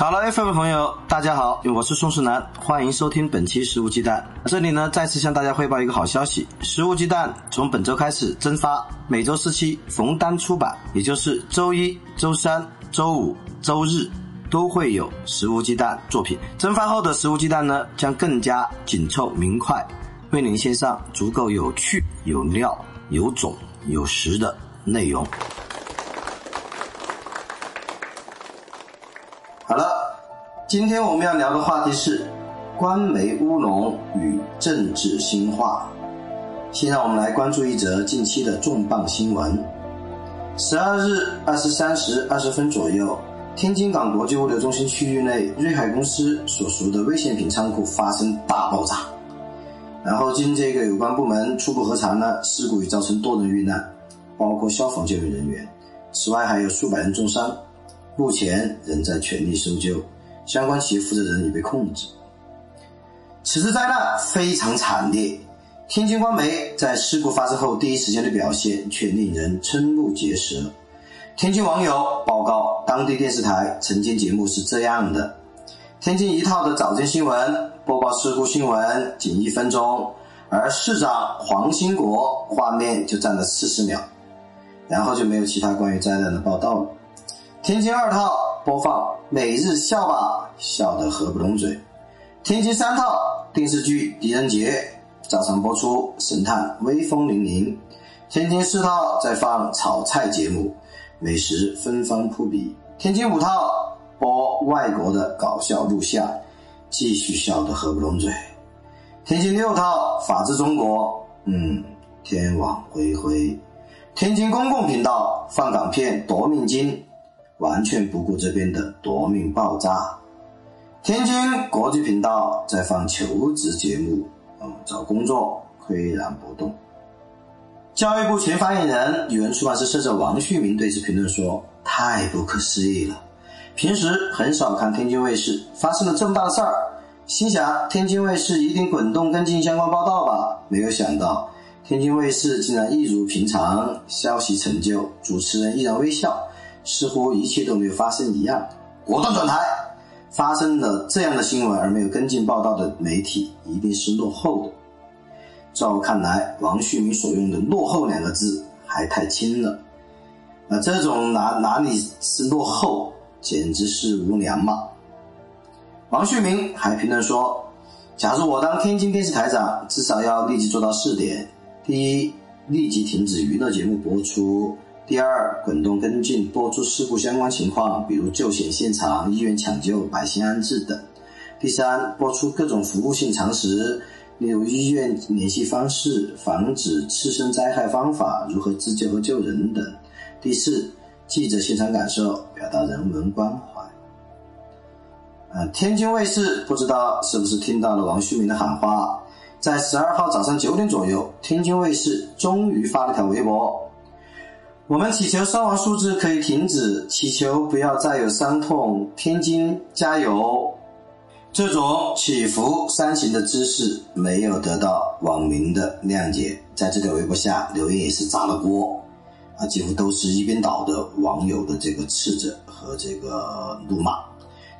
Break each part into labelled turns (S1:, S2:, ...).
S1: 好了 FM 的朋友，大家好，我是宋世南，欢迎收听本期《食物鸡蛋》。这里呢，再次向大家汇报一个好消息，《食物鸡蛋》从本周开始增发，每周四期逢单出版，也就是周一、周三、周五、周日都会有《食物鸡蛋》作品。增发后的《食物鸡蛋》呢，将更加紧凑明快，为您献上足够有趣、有料、有种、有实的内容。好了，今天我们要聊的话题是官媒乌龙与政治新化。先让我们来关注一则近期的重磅新闻：十二日二十三时二十分左右，天津港国际物流中心区域内瑞海公司所属的危险品仓库发生大爆炸。然后经这个有关部门初步核查呢，事故已造成多人遇难，包括消防救援人员，此外还有数百人重伤。目前仍在全力搜救，相关企业负责人已被控制。此次灾难非常惨烈，天津官媒在事故发生后第一时间的表现却令人瞠目结舌。天津网友报告，当地电视台曾经节目是这样的：天津一套的早间新闻播报事故新闻仅一分钟，而市长黄兴国画面就占了四十秒，然后就没有其他关于灾难的报道了。天津二套播放《每日笑吧》，笑得合不拢嘴。天津三套电视剧《狄仁杰》照常播出，神探威风凛凛。天津四套在放炒菜节目，美食芬芳扑鼻。天津五套播外国的搞笑录像，继续笑得合不拢嘴。天津六套《法治中国》，嗯，天网恢恢。天津公共频道放港片《夺命金》。完全不顾这边的夺命爆炸。天津国际频道在放求职节目，嗯，找工作岿然不动。教育部前发言人、语文出版社社长王旭明对此评论说：“太不可思议了！平时很少看天津卫视，发生了这么大的事儿，心想天津卫视一定滚动跟进相关报道吧。没有想到，天津卫视竟然一如平常，消息成就，主持人依然微笑。”似乎一切都没有发生一样，果断转台。发生了这样的新闻而没有跟进报道的媒体，一定是落后的。在我看来，王旭明所用的“落后”两个字还太轻了。那这种哪哪里是落后，简直是无良嘛！王旭明还评论说：“假如我当天津电视台长，至少要立即做到四点：第一，立即停止娱乐节目播出。”第二，滚动跟进播出事故相关情况，比如救险现场、医院抢救、百姓安置等。第三，播出各种服务性常识，例如医院联系方式、防止次生灾害方法、如何自救和救人等。第四，记者现场感受，表达人文关怀。呃，天津卫视不知道是不是听到了王旭明的喊话，在十二号早上九点左右，天津卫视终于发了条微博。我们祈求伤亡数字可以停止，祈求不要再有伤痛。天津加油！这种起伏煽情的姿势没有得到网民的谅解，在这条微博下留言也是炸了锅，啊，几乎都是一边倒的网友的这个斥责和这个怒骂。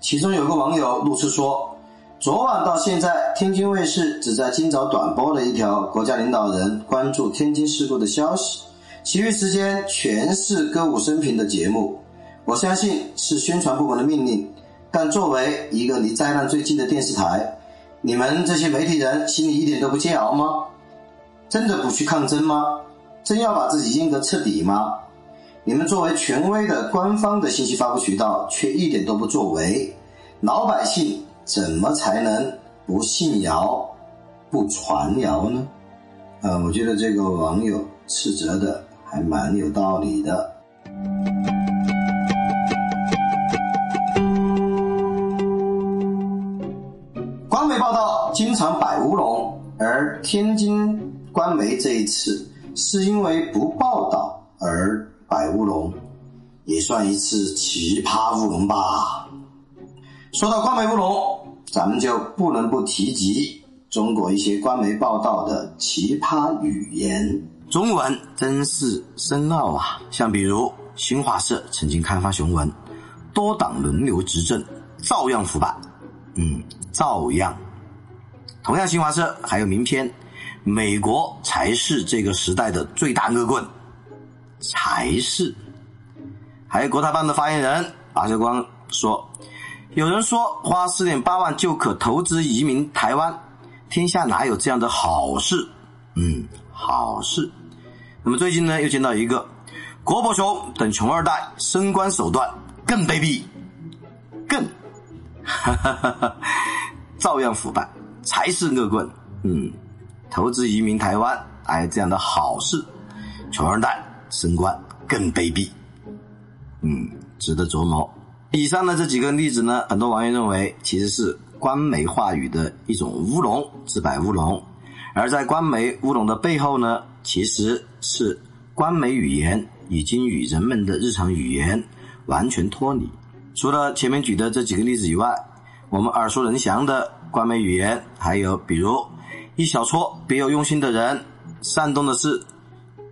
S1: 其中有个网友怒斥说：“昨晚到现在，天津卫视只在今早短播了一条国家领导人关注天津事故的消息。”其余时间全是歌舞升平的节目，我相信是宣传部门的命令。但作为一个离灾难最近的电视台，你们这些媒体人心里一点都不煎熬吗？真的不去抗争吗？真要把自己阉割彻底吗？你们作为权威的官方的信息发布渠道，却一点都不作为，老百姓怎么才能不信谣、不传谣呢？呃，我觉得这个网友斥责的。还蛮有道理的。官媒报道经常摆乌龙，而天津官媒这一次是因为不报道而摆乌龙，也算一次奇葩乌龙吧。说到官媒乌龙，咱们就不能不提及中国一些官媒报道的奇葩语言。中文真是深奥啊，像比如新华社曾经刊发雄文：“多党轮流执政，照样腐败。”嗯，照样。同样，新华社还有名篇：“美国才是这个时代的最大恶棍。”才是。还有国台办的发言人马晓光说：“有人说花四点八万就可投资移民台湾，天下哪有这样的好事？”嗯，好事。那么最近呢，又见到一个郭伯雄等穷二代升官手段更卑鄙，更。哈哈哈哈照样腐败，才是恶棍。嗯，投资移民台湾，还有这样的好事，穷二代升官更卑鄙。嗯，值得琢磨。以上的这几个例子呢，很多网友认为其实是官媒话语的一种乌龙，自摆乌龙。而在官媒乌龙的背后呢，其实是官媒语言已经与人们的日常语言完全脱离。除了前面举的这几个例子以外，我们耳熟能详的官媒语言还有，比如一小撮别有用心的人煽动的是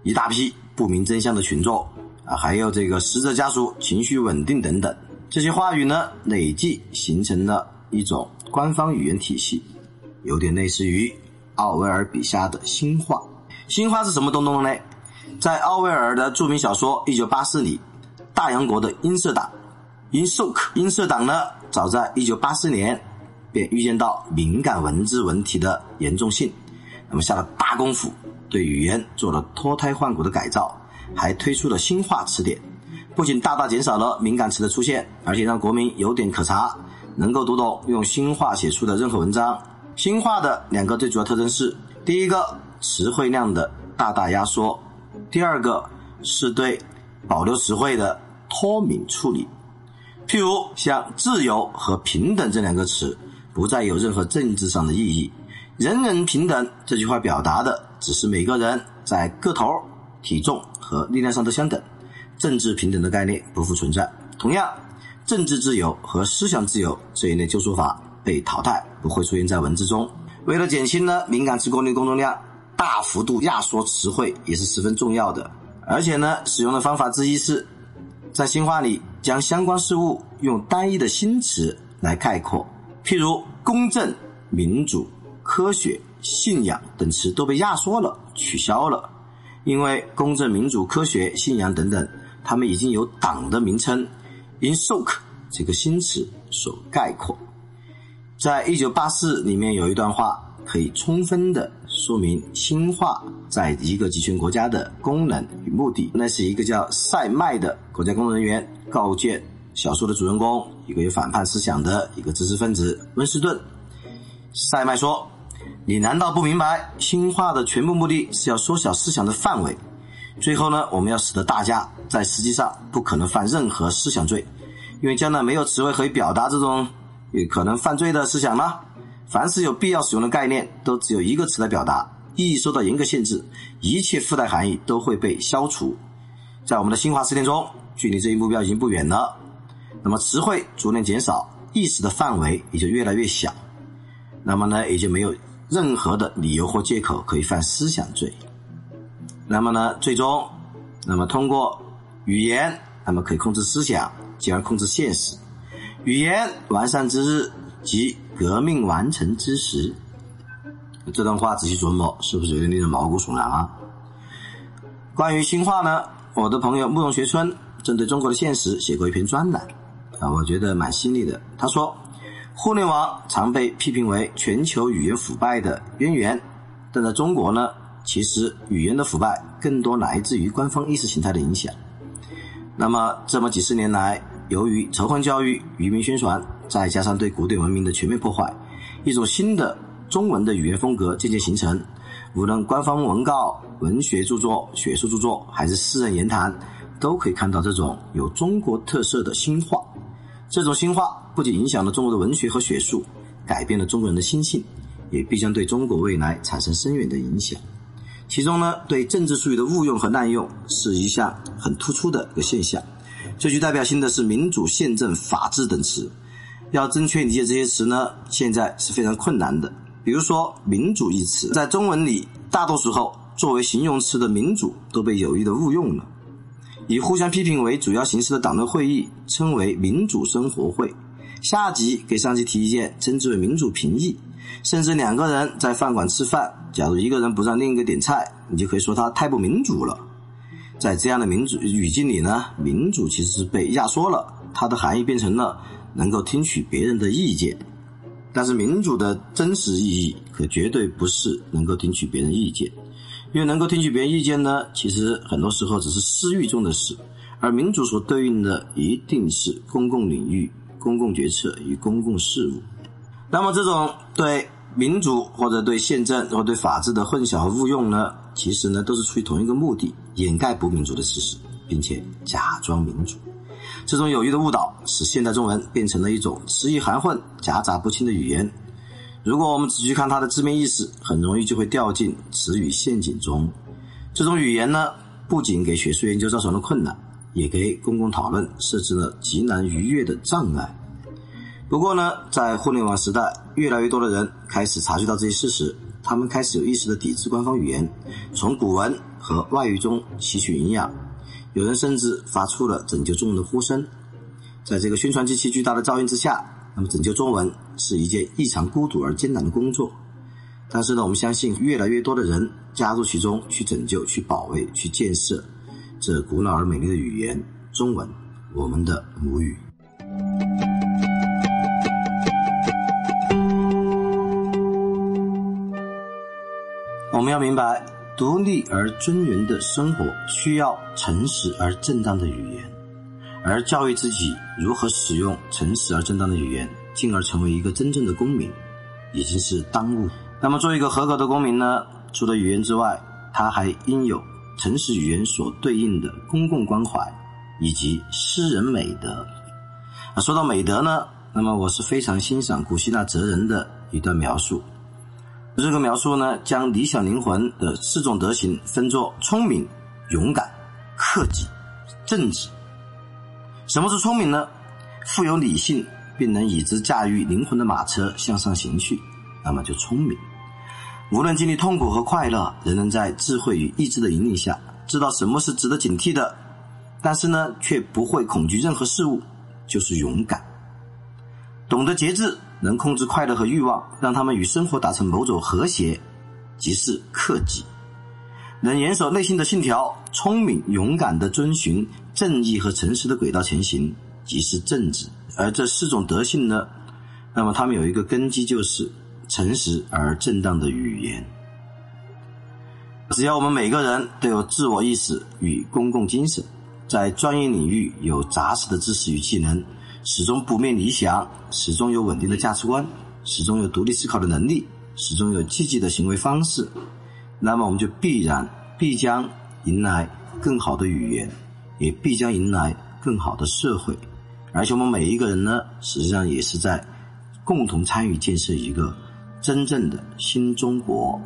S1: 一大批不明真相的群众啊，还有这个死者家属情绪稳定等等，这些话语呢累计形成了一种官方语言体系，有点类似于奥威尔笔下的新话。新话是什么东东呢？在奥威尔的著名小说《一九八四》里，大洋国的音色党。因授课，音社党呢，早在一九八四年便预见到敏感文字问题的严重性，那么下了大功夫，对语言做了脱胎换骨的改造，还推出了新话词典，不仅大大减少了敏感词的出现，而且让国民有点可查，能够读懂用新话写出的任何文章。新话的两个最主要特征是：第一个，词汇量的大大压缩；第二个，是对保留词汇的脱敏处理。譬如像自由和平等这两个词，不再有任何政治上的意义。人人平等这句话表达的只是每个人在个头、体重和力量上都相等，政治平等的概念不复存在。同样，政治自由和思想自由这一类旧说法被淘汰，不会出现在文字中。为了减轻呢敏感词过滤工作量，大幅度压缩词汇也是十分重要的。而且呢，使用的方法之一是。在新话里，将相关事物用单一的新词来概括，譬如公正、民主、科学、信仰等词都被压缩了、取消了，因为公正、民主、科学、信仰等等，它们已经有党的名称，“in “soak” 这个新词所概括。在一九八四里面有一段话。可以充分的说明新化在一个集权国家的功能与目的。那是一个叫塞麦的国家工作人员告诫小说的主人公，一个有反叛思想的一个知识分子温斯顿。塞麦说：“你难道不明白，新化的全部目的是要缩小思想的范围？最后呢，我们要使得大家在实际上不可能犯任何思想罪，因为将来没有词汇可以表达这种有可能犯罪的思想了。”凡是有必要使用的概念，都只有一个词来表达，意义受到严格限制，一切附带含义都会被消除。在我们的新华词典中，距离这一目标已经不远了。那么词汇逐年减少，意识的范围也就越来越小。那么呢，也就没有任何的理由或借口可以犯思想罪。那么呢，最终，那么通过语言，那么可以控制思想，进而控制现实。语言完善之日。即革命完成之时，这段话仔细琢磨，是不是有点令人毛骨悚然啊？关于新话呢，我的朋友慕容学春针对中国的现实写过一篇专栏，啊，我觉得蛮犀利的。他说，互联网常被批评为全球语言腐败的渊源，但在中国呢，其实语言的腐败更多来自于官方意识形态的影响。那么这么几十年来，由于仇恨教育、愚民宣传，再加上对古典文明的全面破坏，一种新的中文的语言风格渐渐形成。无论官方文告、文学著作、学术著作，还是私人言谈，都可以看到这种有中国特色的新话。这种新话不仅影响了中国的文学和学术，改变了中国人的心性，也必将对中国未来产生深远的影响。其中呢，对政治术语的误用和滥用是一项很突出的一个现象。最具代表性的是民主、宪政、法治等词。要正确理解这些词呢，现在是非常困难的。比如说“民主”一词，在中文里，大多时候作为形容词的“民主”都被有意的误用了。以互相批评为主要形式的党内会议称为“民主生活会”，下级给上级提意见称之为“民主评议”。甚至两个人在饭馆吃饭，假如一个人不让另一个点菜，你就可以说他太不民主了。在这样的民主语境里呢，民主其实是被压缩了，它的含义变成了能够听取别人的意见。但是民主的真实意义可绝对不是能够听取别人意见，因为能够听取别人意见呢，其实很多时候只是私欲中的事，而民主所对应的一定是公共领域、公共决策与公共事务。那么这种对民主或者对宪政或对法治的混淆和误用呢，其实呢都是出于同一个目的，掩盖不民主的事实，并且假装民主。这种有意的误导，使现代中文变成了一种词义含混、夹杂不清的语言。如果我们只去看它的字面意思，很容易就会掉进词语陷阱中。这种语言呢，不仅给学术研究造成了困难，也给公共讨论设置了极难逾越的障碍。不过呢，在互联网时代，越来越多的人开始察觉到这些事实，他们开始有意识的抵制官方语言，从古文和外语中吸取营养。有人甚至发出了拯救中文的呼声。在这个宣传机器巨大的噪音之下，那么拯救中文是一件异常孤独而艰难的工作。但是呢，我们相信越来越多的人加入其中，去拯救、去保卫、去建设这古老而美丽的语言——中文，我们的母语。我们要明白，独立而尊严的生活需要诚实而正当的语言，而教育自己如何使用诚实而正当的语言，进而成为一个真正的公民，已经是当务。那么，作为一个合格的公民呢？除了语言之外，他还应有诚实语言所对应的公共关怀以及诗人美德。啊，说到美德呢，那么我是非常欣赏古希腊哲人的一段描述。这个描述呢，将理想灵魂的四种德行分作聪明、勇敢、克己、正直。什么是聪明呢？富有理性，并能以之驾驭灵魂的马车向上行去，那么就聪明。无论经历痛苦和快乐，仍能在智慧与意志的引领下，知道什么是值得警惕的，但是呢，却不会恐惧任何事物，就是勇敢。懂得节制。能控制快乐和欲望，让他们与生活达成某种和谐，即是克己；能严守内心的信条，聪明勇敢地遵循正义和诚实的轨道前行，即是正直。而这四种德性呢，那么他们有一个根基，就是诚实而正当的语言。只要我们每个人都有自我意识与公共精神，在专业领域有扎实的知识与技能。始终不灭理想，始终有稳定的价值观，始终有独立思考的能力，始终有积极的行为方式，那么我们就必然必将迎来更好的语言，也必将迎来更好的社会。而且我们每一个人呢，实际上也是在共同参与建设一个真正的新中国。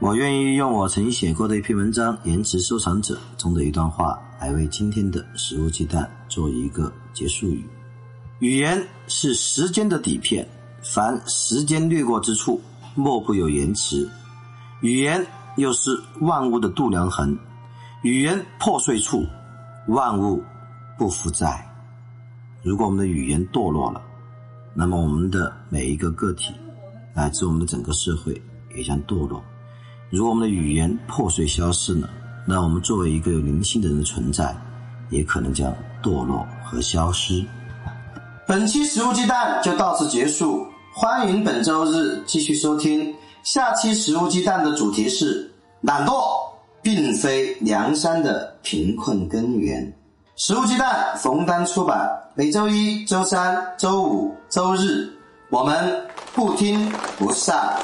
S1: 我愿意用我曾经写过的一篇文章《延迟收藏者》中的一段话，来为今天的食物鸡蛋做一个结束语。语言是时间的底片，凡时间掠过之处，莫不有延迟。语言又是万物的度量衡，语言破碎处，万物不复在。如果我们的语言堕落了，那么我们的每一个个体，乃至我们的整个社会也将堕落。如果我们的语言破碎消失了，那我们作为一个有灵性的人的存在，也可能将堕落和消失。本期食物鸡蛋就到此结束，欢迎本周日继续收听。下期食物鸡蛋的主题是懒惰并非梁山的贫困根源。食物鸡蛋冯丹出版，每周一、周三、周五、周日，我们不听不散。